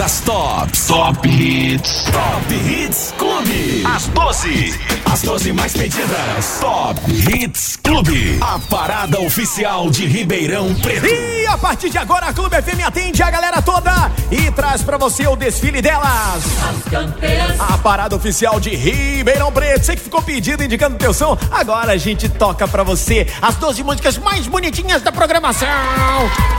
das tops. Top Hits. Top Hits Clube. As 12. As 12 mais pedidas. Top Hits Clube. A parada oficial de Ribeirão Preto. E a partir de agora a Clube FM atende a galera toda e traz pra você o desfile delas. A parada oficial de Ribeirão Preto. Você que ficou pedido indicando teu som, agora a gente toca pra você as 12 músicas mais bonitinhas da programação.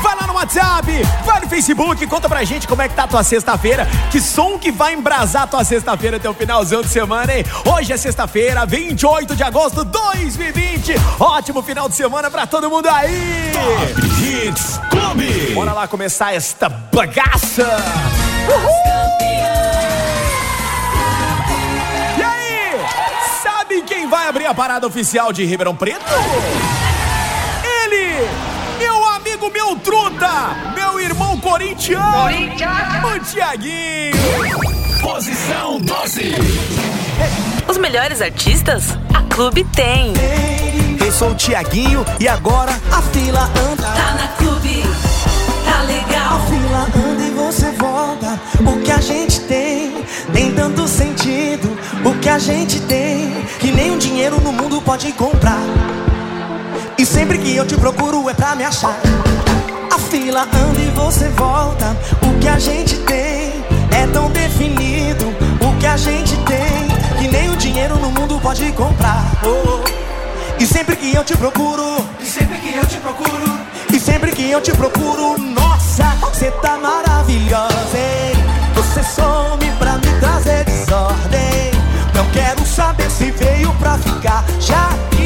Vai lá no WhatsApp, vai no Facebook, conta pra gente como é que tá a tua sexta-feira. Que som que vai embrasar tua sexta-feira até o finalzão de semana, hein? Hoje é sexta-feira, 28 de agosto de 2020. Ótimo final de semana pra todo mundo aí. Top Hits Clube. Bora lá começar esta bagaça. Uhul! E aí, sabe quem vai abrir a parada oficial de Ribeirão Preto? Amigo, meu truta, meu irmão corintiano, o Tiaguinho. Posição 12. Os melhores artistas, a Clube tem. Eu sou o Tiaguinho e agora a fila anda. Tá na clube, tá legal. A fila anda e você volta. O que a gente tem tem tanto sentido. O que a gente tem que nem um dinheiro no mundo pode comprar. E sempre que eu te procuro é pra me achar. A fila anda e você volta. O que a gente tem é tão definido. O que a gente tem que nem o dinheiro no mundo pode comprar. Oh. E sempre que eu te procuro, e sempre que eu te procuro, e sempre que eu te procuro, nossa, você tá maravilhosa, hein? Você some pra me trazer desordem. Não quero saber se veio pra ficar, já que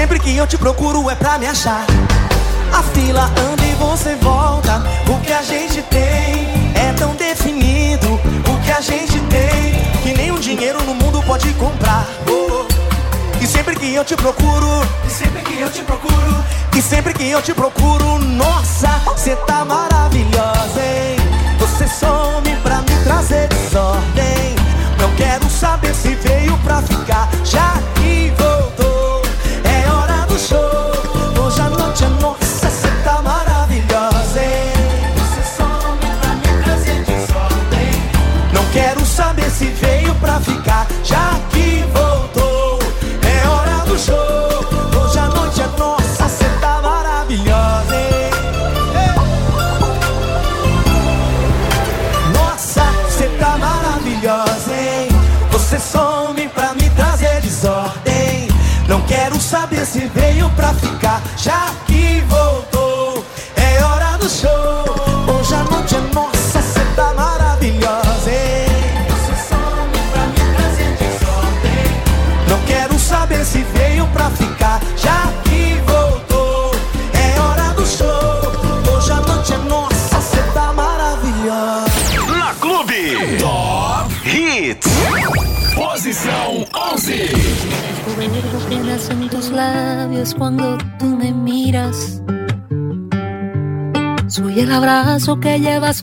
sempre que eu te procuro é pra me achar. A fila anda e você volta. O que a gente tem é tão definido. O que a gente tem que o dinheiro no mundo pode comprar. E sempre que eu te procuro, e sempre que eu te procuro, e sempre que eu te procuro, nossa, você tá maravilhosa, hein? Você some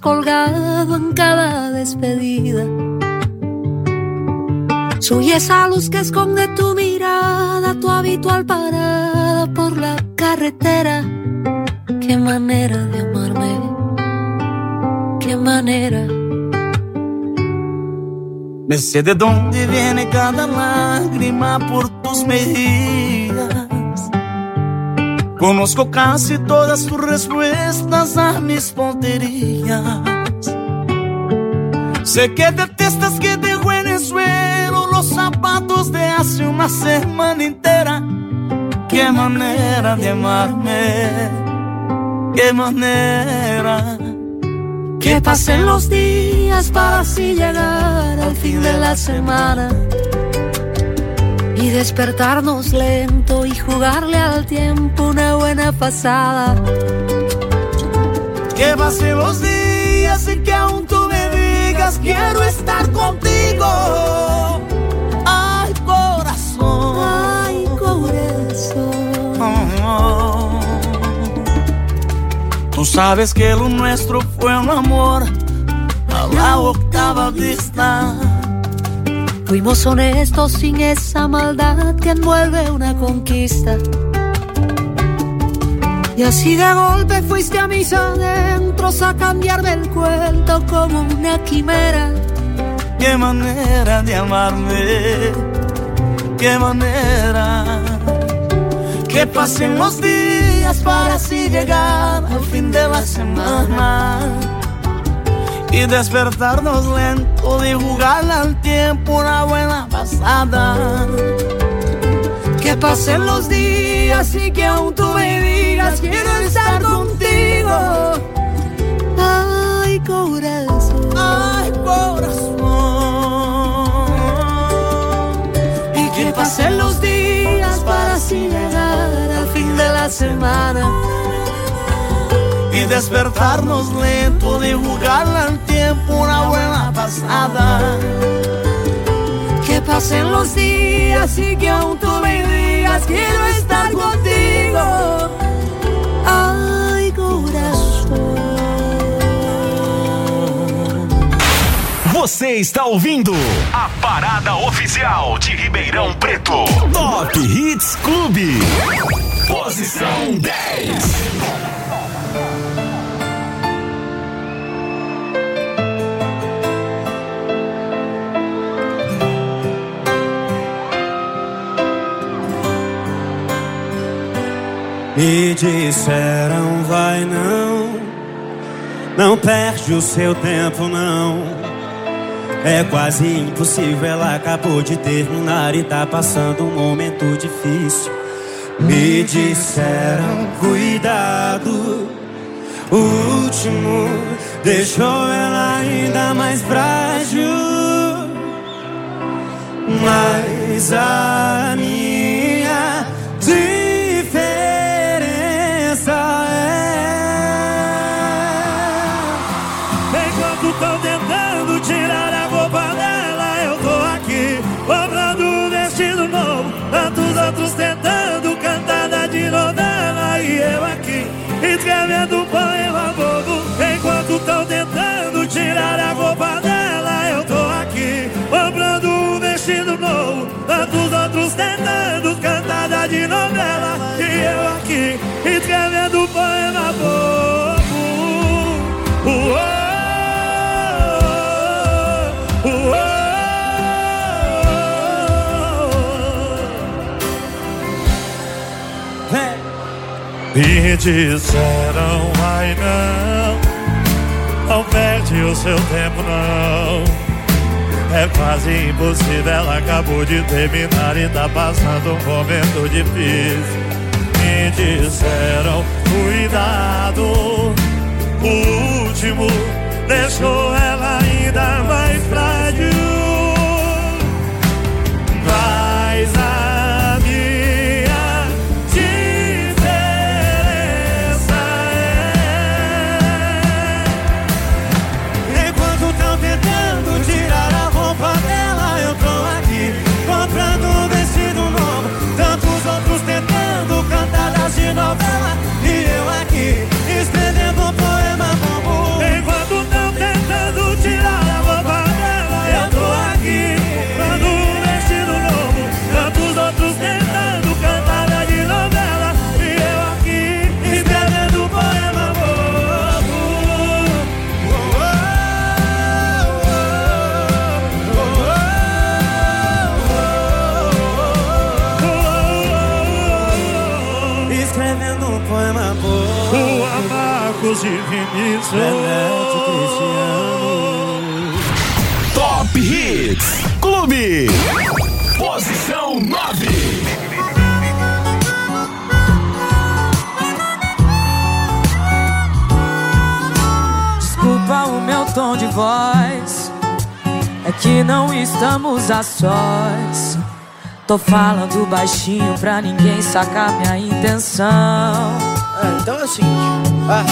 colgado en cada despedida. Soy esa luz que esconde tu mirada, tu habitual parada por la carretera. Qué manera de amarme, qué manera. Me sé de dónde viene cada lágrima por tus mejillas. Conozco casi todas tus respuestas a mis tonterías. Sé que detestas que dejo en el suelo los zapatos de hace una semana entera. Qué manera de amarme, qué manera. Que pasen los días para así llegar al fin de la semana y despertarnos lento y jugarle al tiempo una buena pasada. Que pasen los días y que aún tú me digas quiero estar contigo. Ay, corazón. Ay, corazón. Tú sabes que lo nuestro fue un amor a la octava vista. Fuimos honestos sin esa maldad que envuelve una conquista. Y así de golpe fuiste a mis adentros a cambiarme el cuento como una quimera. Qué manera de amarme, qué manera. Que pasen los días para así llegar al fin de la semana y despertarnos lento y jugar al tiempo una buena pasada. Que pasen los días y que aún tú me digas quiero estar contigo. Ay, corazón. Ay, corazón. Y que pasen los días para así llegar al fin de la semana y despertarnos lento de jugar al tiempo una buena pasada. Que pasen los días y que aún tú me digas quiero estar contigo. Ay, corazón. Você está ouvindo a parada oficial de Ribeirão Preto. Top Hits Clube. Posição 10. Me disseram, vai não, não perde o seu tempo não. É quase impossível, ela acabou de terminar e tá passando um momento difícil. Me disseram, cuidado, o último deixou ela ainda mais frágil. Mas a minha de novela e eu aqui escrevendo poema bobo. Me disseram, ai não, não perde o seu tempo não. É quase impossível, ela acabou de terminar e tá passando um momento difícil. Me disseram, cuidado, o último deixou ela ainda mais frágil. Estamos a sós. Tô falando baixinho pra ninguém sacar minha intenção. Ah, então é o seguinte, ah,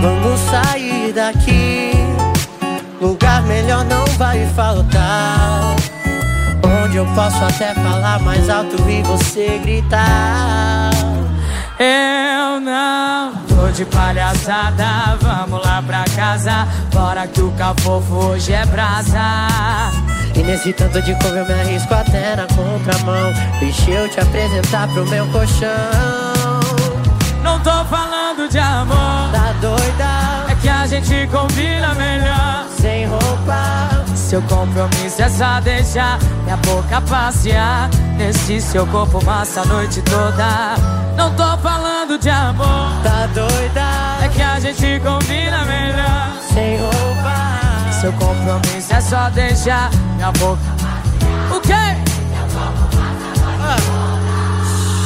vamos sair daqui. Lugar melhor não vai faltar. Onde eu posso até falar mais alto e você gritar. Eu não tô de palhaçada, vamos lá pra casa. Bora que o cafofo hoje é brasa. E nesse tanto de couve eu me arrisco até na contramão. Deixa eu te apresentar pro meu colchão. Não tô falando de amor, Tá doida? é que a gente combina melhor. Sem roupa. Seu compromisso é só deixar minha boca passear nesse seu corpo massa a noite toda. Não tô falando de amor, Tá doida? é que a gente combina melhor. Sem roupa. Seu compromisso é só deixar minha boca. O quê?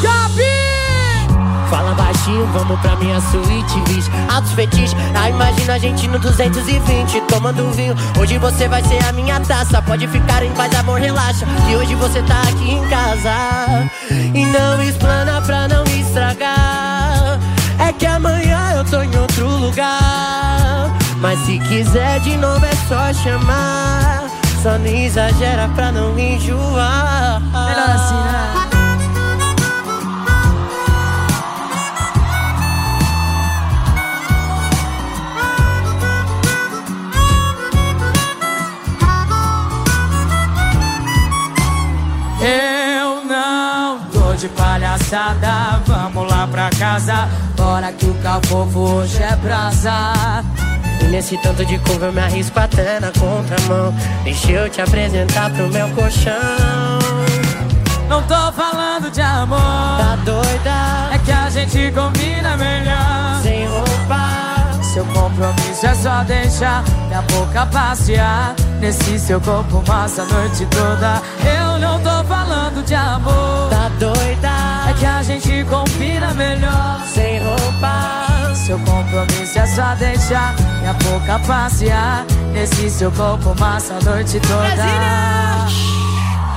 Gabi! Fala baixinho, vamos pra minha suíte, bicho Altos fetiches, ah, imagina a gente no 220 Tomando vinho, hoje você vai ser a minha taça Pode ficar em paz, amor, relaxa. Que hoje você tá aqui em casa. E não explana pra não estragar. É que amanhã eu tô em outro lugar. Mas se quiser de novo é só chamar. Só não exagera pra não enjoar. Melhor assim, né? Vamos lá pra casa. Bora que o cafofo hoje é brasa. E nesse tanto de curva eu me arrisco até na contramão Deixa eu te apresentar pro meu colchão Não tô falando de amor, Tá doida? é que a gente combina melhor. Sem roupa Seu compromisso é só deixar minha boca passear nesse seu corpo massa a noite toda. Eu não tô falando de amor, Tá doida? É que a gente combina melhor. Sem roupa Seu compromisso é só deixar minha boca passear. Nesse seu corpo massa a noite toda.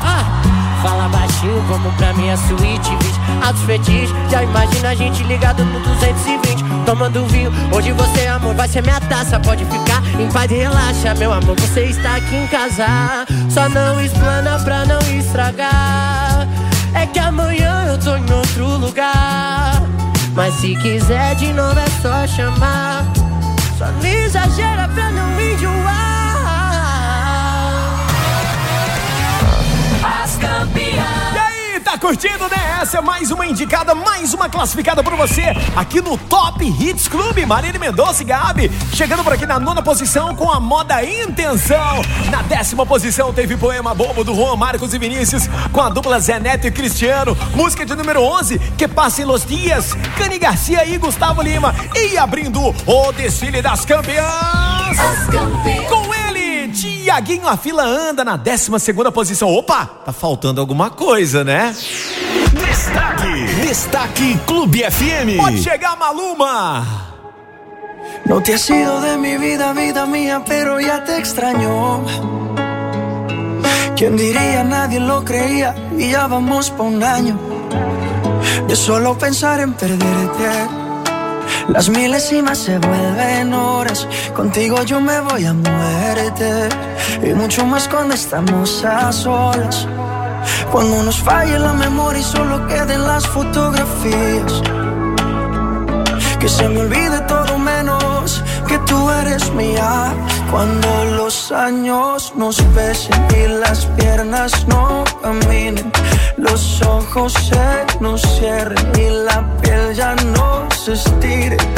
ah, Fala baixinho, vamos pra minha suíte, bicho Altos fetiches, já imagina a gente ligado no 220 Tomando vinho, hoje você, amor, vai ser minha taça Pode ficar em paz e relaxa, meu amor, você está aqui em casa Só não explana pra não estragar É que amanhã eu tô em outro lugar. Mas se quiser de novo é só chamar. Só não exagera pra não enjoar tá curtindo, né? Essa é mais uma indicada, mais uma classificada por você aqui no Top Hits Clube. Marília Mendonça e Gabi chegando por aqui na nona posição com a moda Intenção. Na décima posição teve Poema Bobo do Juan Marcos e Vinícius com a dupla Zé Neto e Cristiano. Música de número 11, Que Passem los Dias, Cani Garcia e Gustavo Lima. E abrindo o desfile das campeãs. As campeãs. Com ele, Tiaguinho, a fila anda na 12 segunda posição. Opa, tá faltando alguma coisa, né? Destaque, Destaque Clube FM. Pode chegar, Maluma! No te has ido de mi vida, vida mía, pero ya te extraño. ¿Quién diría? Nadie lo creía y ya vamos por un año. De solo pensar en perderte, las milésimas se vuelven horas. Contigo yo me voy a muerte y mucho más cuando estamos a solas. Cuando nos falle la memoria y solo queden las fotografías. Que se me olvide todo menos que tú eres mía. Cuando los años nos pesen y las piernas no caminen, los ojos se nos cierren y la piel ya no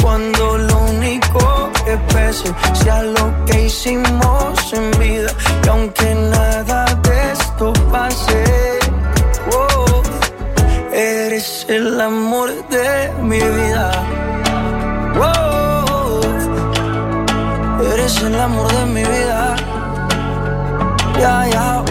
Cuando lo único que pese sea lo que hicimos en vida. Y aunque nada de esto pase, oh, eres el amor de mi vida. Oh, eres el amor de mi vida. Ya, ya, dice.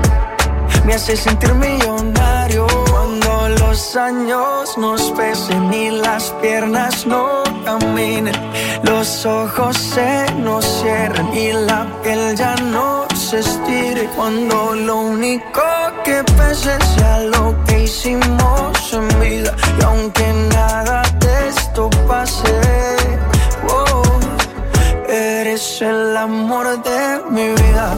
Me hace sentir millonario cuando los años nos pesen y las piernas no caminen. Los ojos se nos cierren y la piel ya no se estire. Cuando lo único que pese sea lo que hicimos en vida. Y aunque nada de esto pase, eres el amor de mi vida.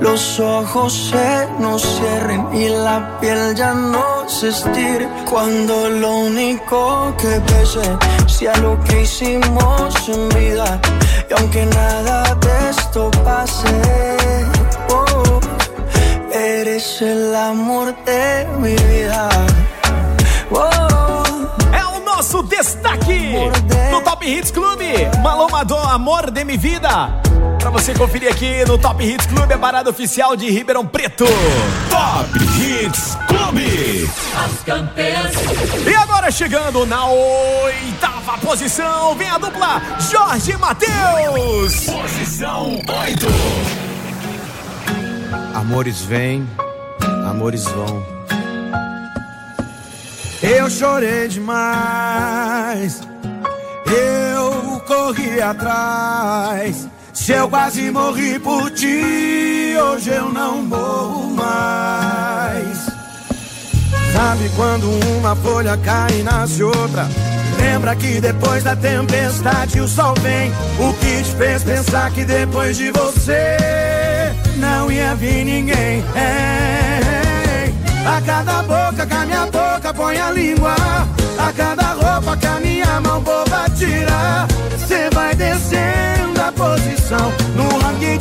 Los ojos se nos cierren y la piel ya no se estire. Cuando lo único que pese sea lo que hicimos en vida. Y aunque nada de esto pase, oh, eres el amor de mi vida. Oh, É o nosso destaque no Top Hits Clube. Maloma do Amor de Mi Vida. Você conferir aqui no Top Hits Clube, a parada oficial de Ribeirão Preto. Top Hits Clube. As campeãs. E agora chegando na oitava posição, vem a dupla Jorge e Matheus. Posição 8. Amores vêm, amores vão. Eu chorei demais. Eu corri atrás. Se eu quase morri por ti, hoje eu não morro mais. Sabe quando uma folha cai e nasce outra? Lembra que depois da tempestade o sol vem. O que te fez pensar que depois de você não ia vir ninguém? É. A cada boca que a minha boca põe a língua. A cada roupa que a minha mão boba tira.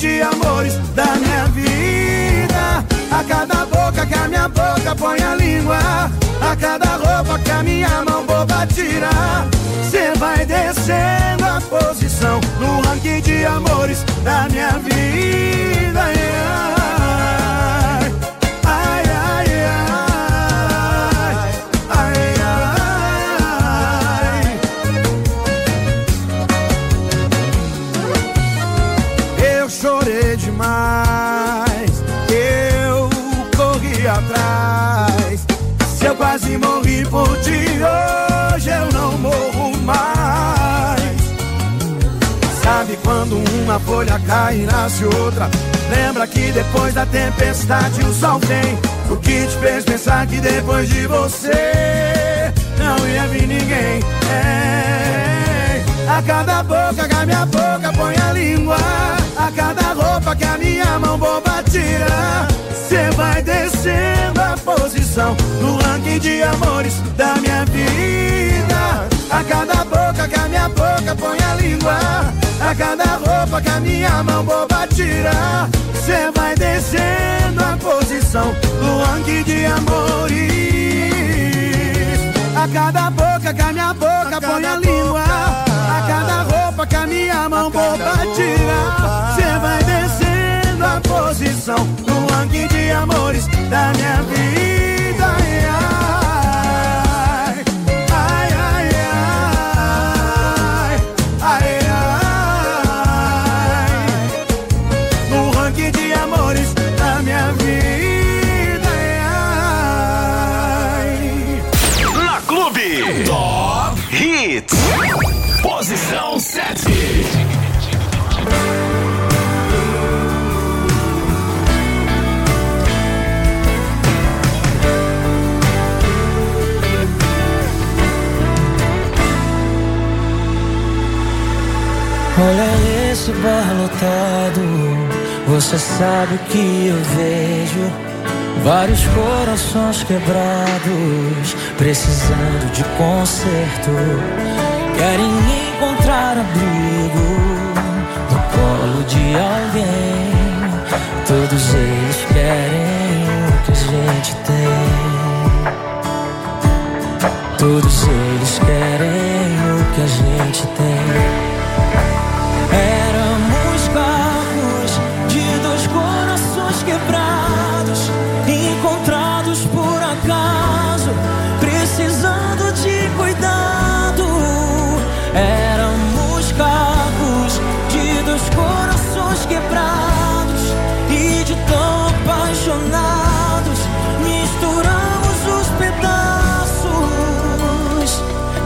De amores da minha vida. A cada boca que a minha boca põe a língua. A cada roupa que a minha mão boba tira. Cê vai descendo a posição no ranking de amores da minha vida. Ai, ti, hoje eu não morro mais. Sabe quando uma folha cai e nasce outra? Lembra que depois da tempestade o sol vem. O que te fez pensar que depois de você não ia vir ninguém? É. A cada boca que a minha boca põe a língua. A cada roupa que a minha mão boba tira. Cê vai descendo a posição no ranking de amores da minha vida. A cada boca que a minha boca põe a língua. A cada roupa que a minha mão boba tira. Cê vai descendo a posição no ranking de amores. A cada boca que a minha boca põe a língua. A cada roupa que a minha mão boba tira. Cê vai descendo a posição no ranking de amores da minha vida. Você sabe o que eu vejo. Vários corações quebrados, precisando de conserto. Querem encontrar abrigo no colo de alguém. Todos eles querem o que a gente tem. Todos eles querem o que a gente tem. Éramos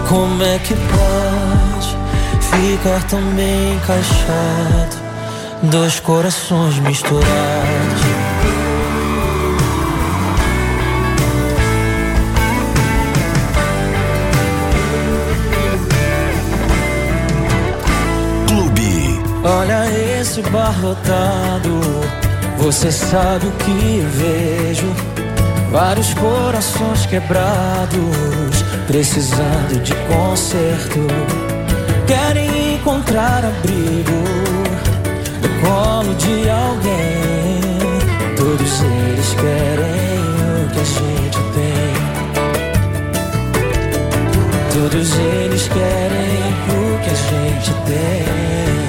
Como é que pode ficar tão bem encaixado? Dois corações misturados. Clube. Olha esse bar lotado, você sabe o que vejo. Vários corações quebrados, precisando de conserto. Querem encontrar abrigo no colo de alguém. Todos eles querem o que a gente tem. Todos eles querem o que a gente tem.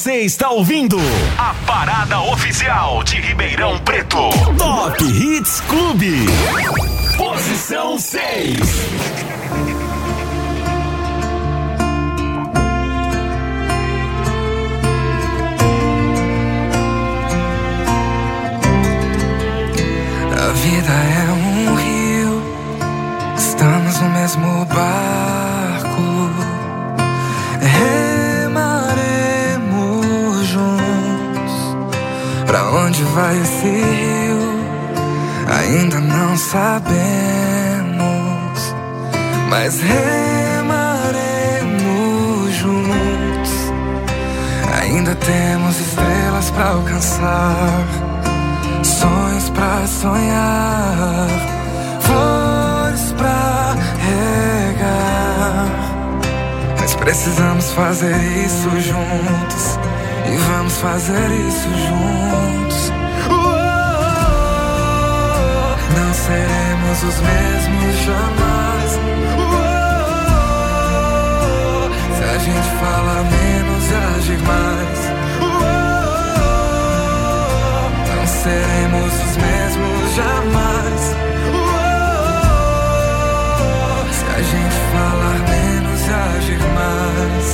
Você está ouvindo a parada oficial de Ribeirão Preto. Top Hits Clube. Posição 6. A vida é um rio, estamos no mesmo barco. Onde vai esse rio? Ainda não sabemos, mas remaremos juntos. Ainda temos estrelas pra alcançar sonhos pra sonhar, flores pra regar. Mas precisamos fazer isso juntos e vamos fazer isso juntos. Seremos os mesmos jamais. Se a gente fala menos e agir mais. Não seremos os mesmos jamais. Se a gente falar menos e agir mais.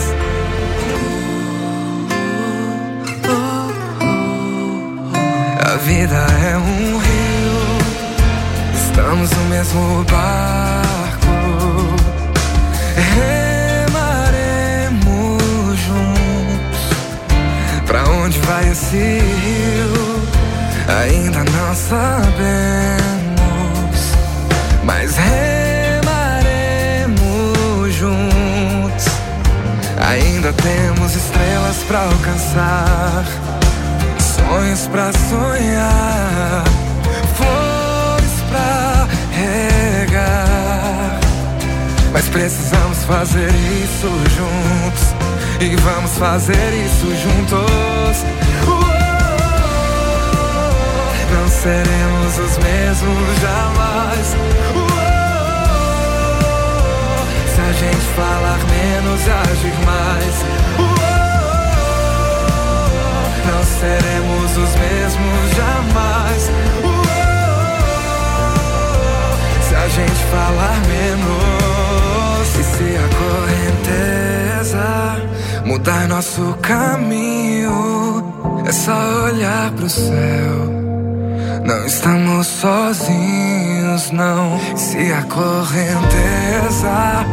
A vida é um rio, estamos no mesmo barco. Remaremos juntos. Pra onde vai esse rio? Ainda não sabemos, mas remaremos juntos. Ainda temos estrelas pra alcançar, sonhos pra sonhar, precisamos fazer isso juntos. E vamos fazer isso juntos. Não seremos os mesmos jamais. Se a gente falar menos e agir mais. Não seremos os mesmos jamais. Se a gente falar menos. Correnteza mudar nosso caminho, é só olhar pro céu. Não estamos sozinhos, não. Se a correnteza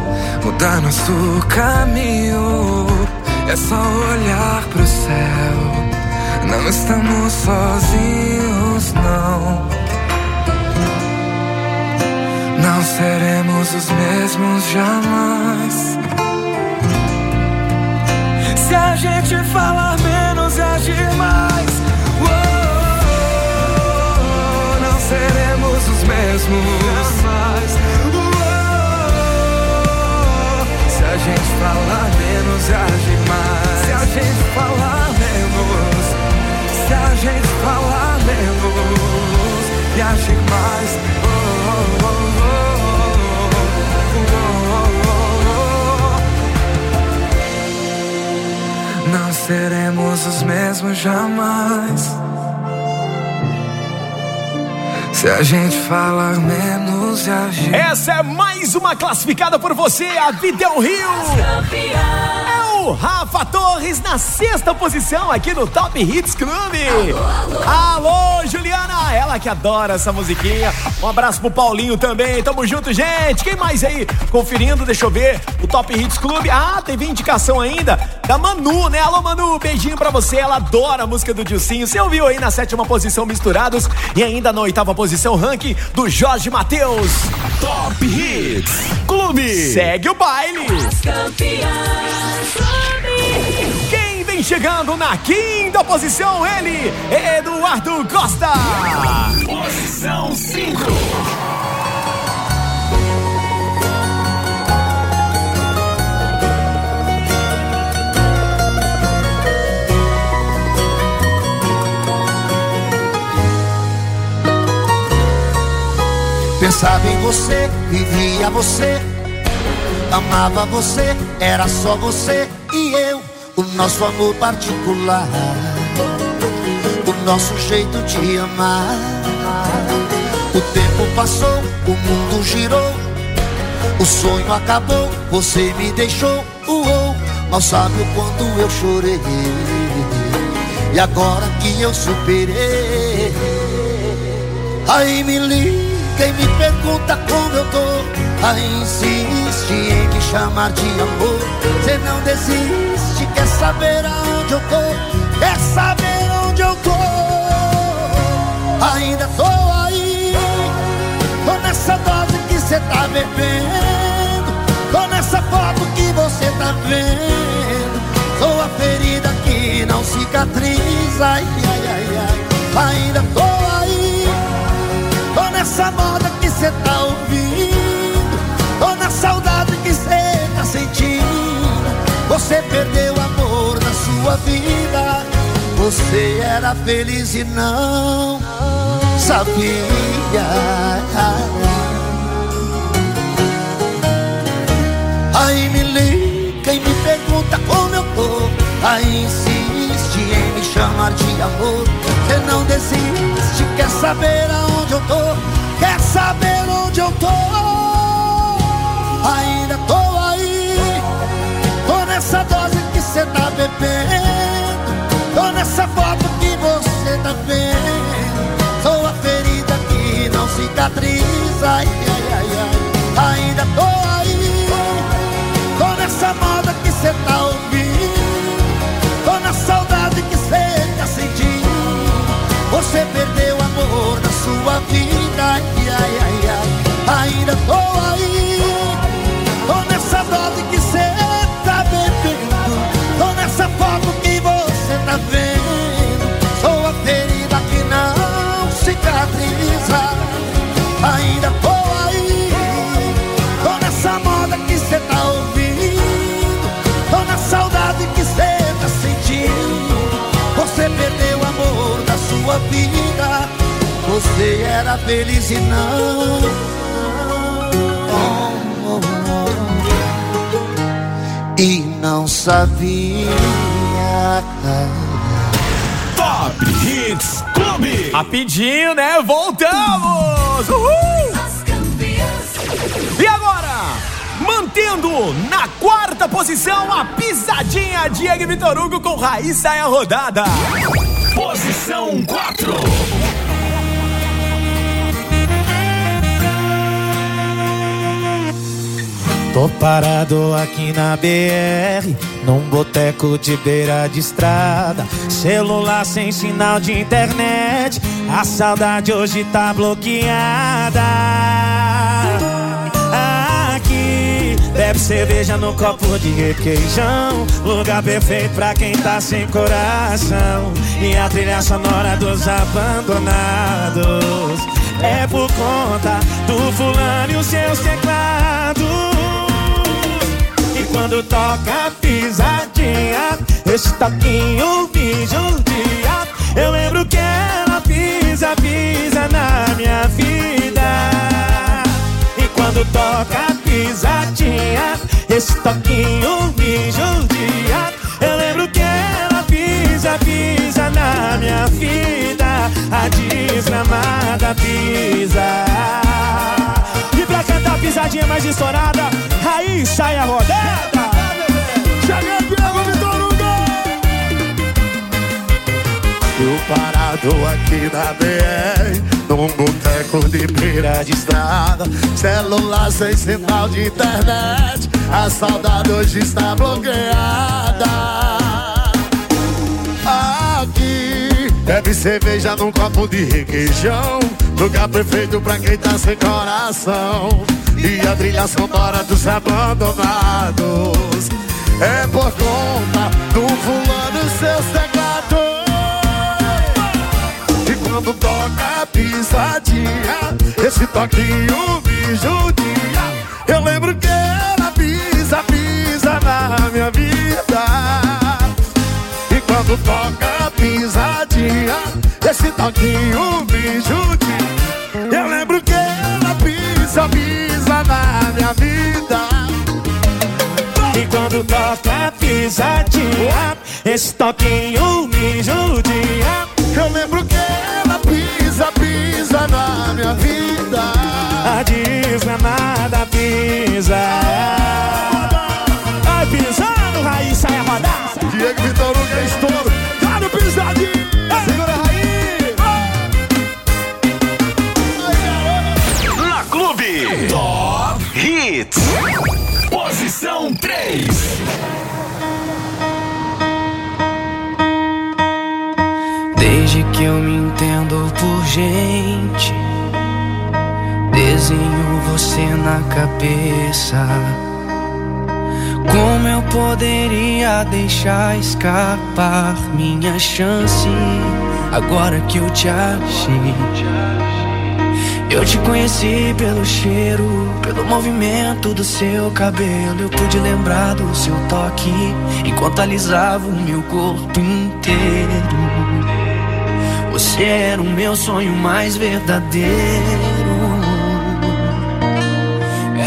mudar nosso caminho, é só olhar pro céu. Não estamos sozinhos, não. Não seremos os mesmos jamais. Se a gente falar menos agir mais, oh, não seremos os mesmos jamais. Oh, se a gente falar menos agir mais, se a gente falar menos se a gente falar menos e agir mais. Oh, oh, seremos os mesmos jamais. Se a gente falar menos e agir. Essa é mais uma classificada por você, a Vida é um Rio. O Rafa Torres na sexta posição aqui no Top Hits Clube. Alô, alô. alô, Juliana, ela que adora essa musiquinha. Um abraço pro Paulinho também. Tamo junto, gente. Quem mais aí conferindo? Deixa eu ver. O Top Hits Clube. Ah, teve indicação ainda da Manu, né? Alô, Manu, beijinho pra você. Ela adora a música do Dilcinho. Você ouviu aí na sétima posição Misturados e ainda na oitava posição ranking do Jorge Matheus. Top Hits Clube. Segue o baile. As campeãs. Vem chegando na quinta posição, ele, Eduardo Costa. Posição 5. Pensava em você, vivia você, amava você, era só você e eu, o nosso amor particular, o nosso jeito de amar. O tempo passou, o mundo girou, o sonho acabou, você me deixou, uou, mal sabe o quanto eu chorei. E agora que eu superei, aí me liga quem me pergunta como eu tô. Aí insiste em me chamar de amor. Cê não desiste, quer saber aonde eu tô? Quer saber onde eu tô? Ainda tô aí. Tô nessa dose que cê tá bebendo. Tô nessa foto que você tá vendo. Sou a ferida que não cicatriza. Ai, ai, ai, ai. Ainda tô aí. Tô nessa moda que cê tá ouvindo. Tô na saudade que cê tá sentindo. Você perdeu sua vida. Você era feliz e não sabia. Aí me liga e me pergunta como eu tô. Aí insiste em me chamar de amor. Você não desiste, quer saber aonde eu tô? Quer saber onde eu tô? Ainda tô bebendo Tô nessa foto que você tá vendo Sou a ferida que não cicatriza ai, ai. Era feliz e não. Oh, oh, oh. E não sabia. Top Hits Clube. Rapidinho, né? Voltamos! Uhul! E agora, mantendo na quarta posição a pisadinha Diego Vitor Hugo com Raíssa é a rodada. Posição 4. Tô parado aqui na BR, num boteco de beira de estrada. Celular sem sinal de internet, a saudade hoje tá bloqueada. Bebe cerveja no copo de requeijão. Lugar perfeito pra quem tá sem coração. E a trilha sonora dos abandonados. É por conta do fulano e os seus teclados. E quando toca pisadinha, esse toquinho me judia. Eu lembro que ela pisa, pisa na minha vida. Quando toca pisadinha, esse toquinho me judia. Eu lembro que ela pisa, pisa na minha vida. A desgramada pisa. E pra cantar pisadinha mais estourada, aí sai a rodada. Chega Diego Vitor Hugo. Eu parado aqui na BR, num boteco de beira de estrada. Celular sem sinal de internet, a saudade hoje está bloqueada. Aqui, bebe cerveja num copo de requeijão. Lugar perfeito pra quem tá sem coração. E a trilha sonora dos abandonados. É por conta do fulano e seus quando toca a pisadinha, esse toquinho me judia. Eu lembro que ela pisa, pisa na minha vida. E quando toca a pisadinha, esse toquinho me judia. Eu lembro que ela pisa, pisa na minha vida. E quando toca a pisadinha, esse toquinho me judia. Eu lembro que ela pisa, pisa na minha vida. A desgramada pisa. Desde que eu me entendo por gente, desenho você na cabeça. Como eu poderia deixar escapar minha chance agora que eu te achei? Eu te conheci pelo cheiro, pelo movimento do seu cabelo. Eu pude lembrar do seu toque enquanto alisava o meu corpo inteiro. Você era o meu sonho mais verdadeiro.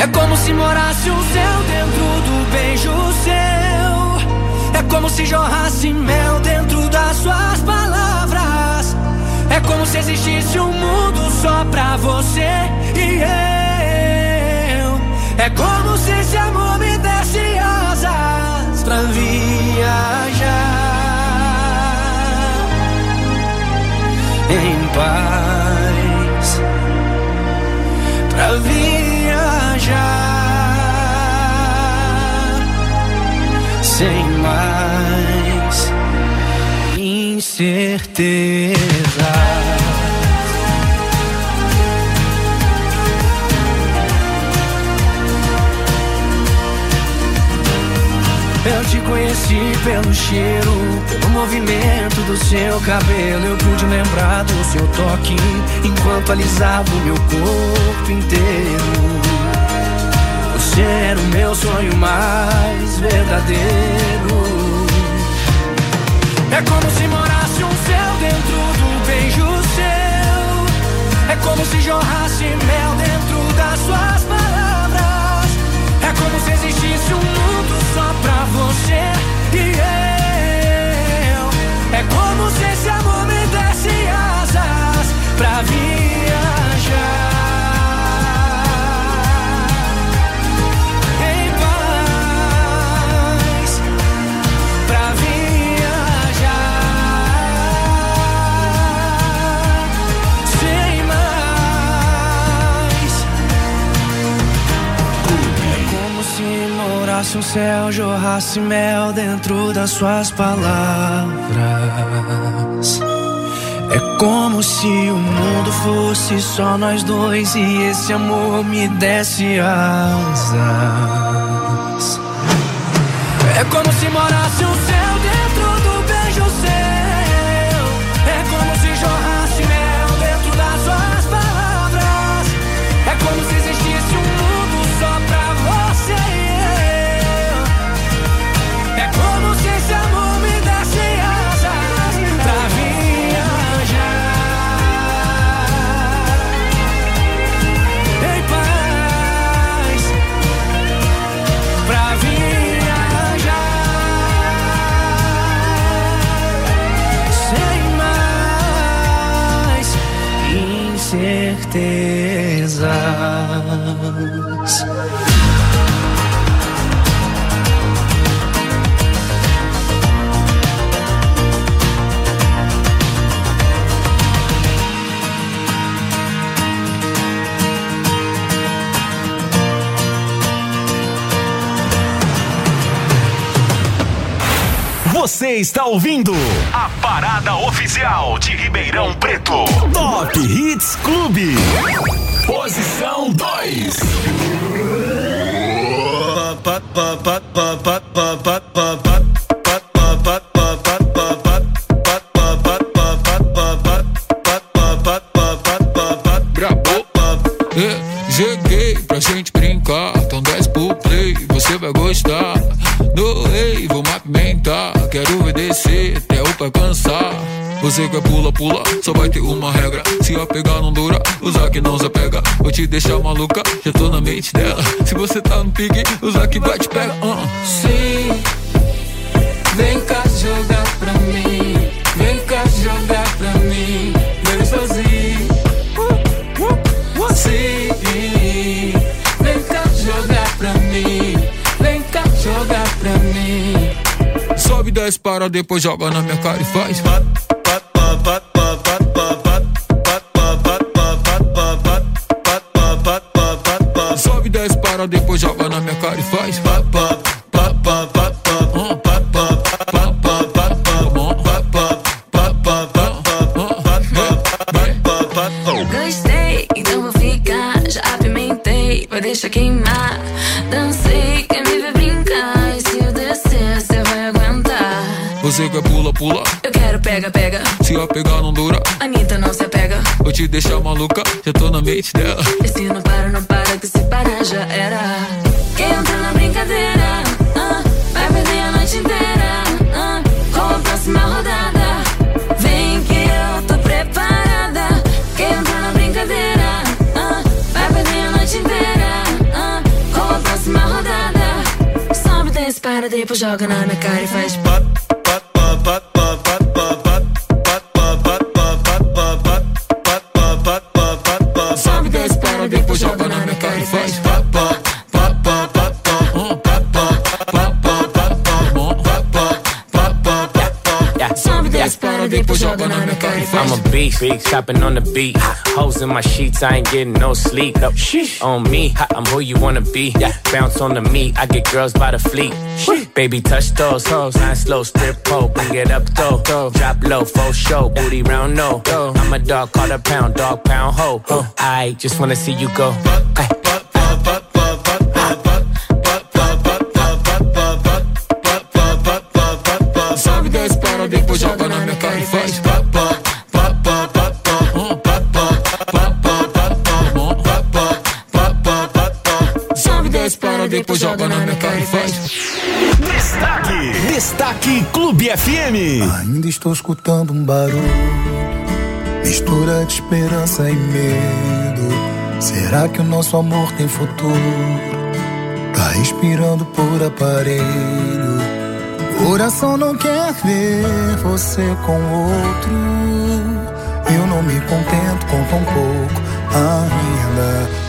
É como se morasse o céu dentro do beijo seu. É como se jorrasse mel dentro das suas palavras. É como se existisse um mundo só pra você e eu. É como se esse amor me desse asas pra viajar. Em paz pra viajar sem mais incerteza. Pelo cheiro, pelo movimento do seu cabelo. Eu pude lembrar do seu toque enquanto alisava o meu corpo inteiro. Você era o meu sonho mais verdadeiro. É como se morasse um céu dentro do beijo seu. É como se jorrasse mel dentro das suas palavras. É como se existisse um mundo só pra você e eu. É como se esse amor me desse asas pra viajar. Morasse um céu, jorrasse mel dentro das suas palavras. É como se o mundo fosse só nós dois e esse amor me desse asas. É como se morasse um céu ouvindo a parada oficial de Ribeirão Preto. Top Hits Clube. Posição 2. Te deixar maluca, já tô na mente dela. Se você tá no pique, usar que vai te pega. Uh. Sim, vem cá jogar pra mim. Vem cá jogar pra mim. Vem sozinho. Sim, vem cá jogar pra mim. Vem cá jogar pra mim. Sobe 10 para, depois joga na minha cara e faz. Sobe 10 para, depois joga maluca, tô na mente dela. E se não para, não para, que se parar já era. Quem entra na brincadeira, ah, vai perder a noite inteira. ah, com a próxima rodada. Vem que eu tô preparada. Quem entra na brincadeira, ah, vai perder a noite inteira. com a próxima rodada. Sobe, desce, para, depois joga na minha cara e faz. Faz. I'm a beast, beast, chopping on the beat. Hoes in my sheets, I ain't getting no sleep. No, on me, I'm who you wanna be. Bounce on the meat, I get girls by the fleet. Baby, touch those hoes, nine slow, strip pole, bring it up though. Drop low, full show, booty round no. I'm a dog, call a pound, dog pound ho. I just wanna see you go. Ay. Depois joga na minha cara e faz. Destaque, destaque Clube FM. Ainda estou escutando um barulho Mistura de esperança e medo. Será que o nosso amor tem futuro? Tá respirando por aparelho. Coração não quer ver você com outro. Eu não me contento com tão pouco ainda.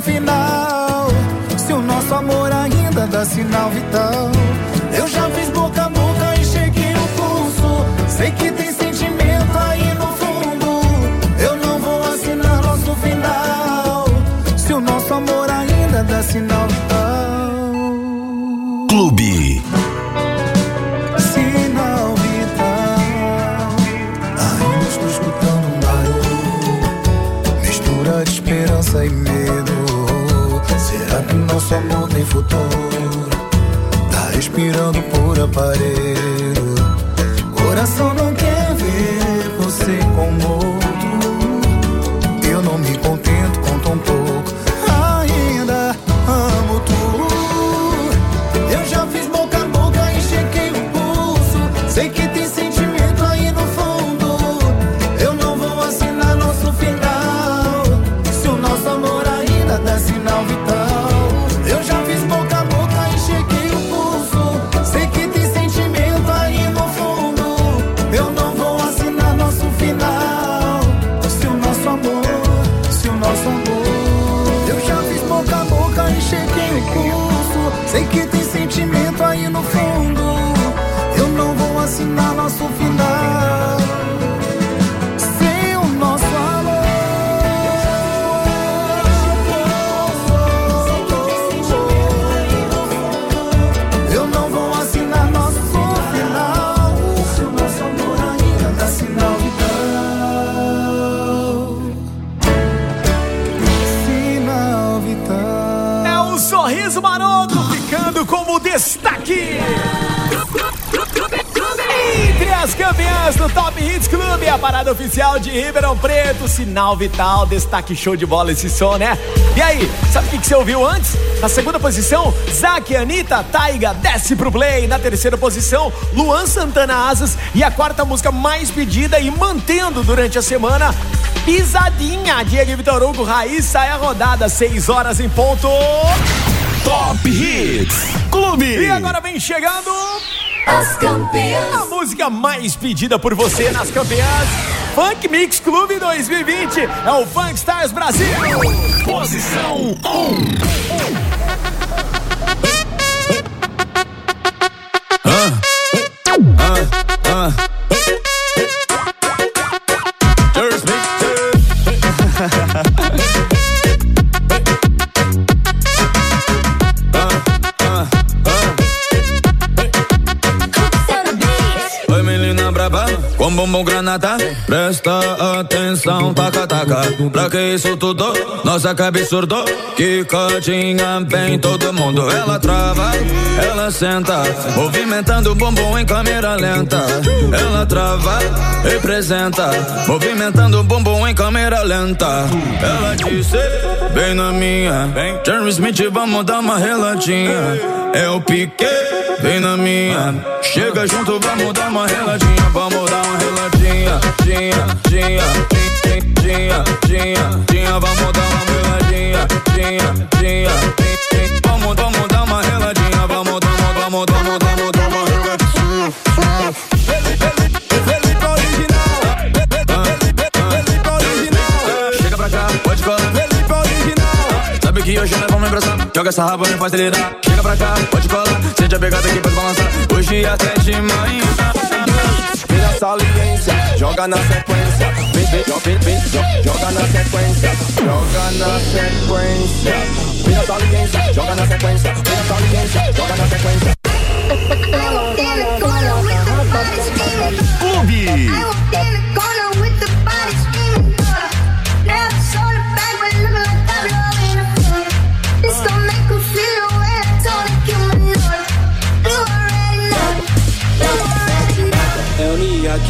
Final. Se o nosso amor ainda dá sinal vital. Respirando por aparelho. Coração sinal vital, destaque show de bola esse som, né? E aí, sabe o que, que você ouviu antes? Na segunda posição, Zack e Anitta, Taiga, desce pro play. Na terceira posição, Luan Santana Asas. E a quarta música mais pedida e mantendo durante a semana, Pisadinha, Diego e Vitor Hugo, Raiz, sai a rodada, 6 horas em ponto. Top Hits Clube. E agora vem chegando. As campeãs. A música mais pedida por você nas campeãs. Funk Mix Clube 2020 é o Funk Stars Brasil. Posição 1. Oi com bumbum granada Presta atenção, taca taca. Pra que isso tudo? Nossa cabeça surdo Quicadinha bem todo mundo. Ela trava, ela senta. Movimentando o bumbum em câmera lenta. Ela trava, representa. Movimentando o bumbum em câmera lenta. Ela disse, bem na minha. Jeremy Smith, vamos dar uma reladinha É o pique, vem na minha. Chega junto, vamos dar uma reladinha, vamos dar uma reladinha, dinha, dinha, dinha, dinha, dinha, dinha, vamos dar uma reladinha, dinha, dinha, dinha, vamos, vamos dar uma reladinha, vamos, vamos, vamos, vamos, vamos que hoje nós vamos embraçar. Joga essa raba, me faz delirar. Chega pra cá, pode colar. Sente a pegada aqui pra balançar. Hoje até de manhã. Vira saliência, joga na sequência. Vem, vem, vem, vem, jo- joga na sequência. Joga na sequência. Vira saliência, joga na sequência. Vira saliência, joga na sequência. Clube.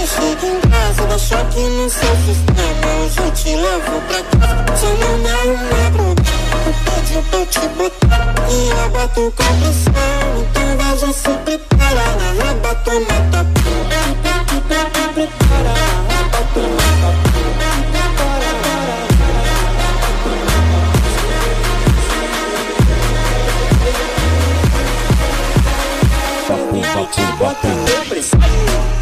você chega em casa Deixa aqui no seu sistema Hoje eu te levo pra casa. Se não é um bronca O pedi pra te botar E eu boto com pressão. Então vai já se prepara né? Eu boto mata Prepara, prepara Eu boto mata Bota, bota, bota, bota, bota, bota, bota, bota, bota, bota,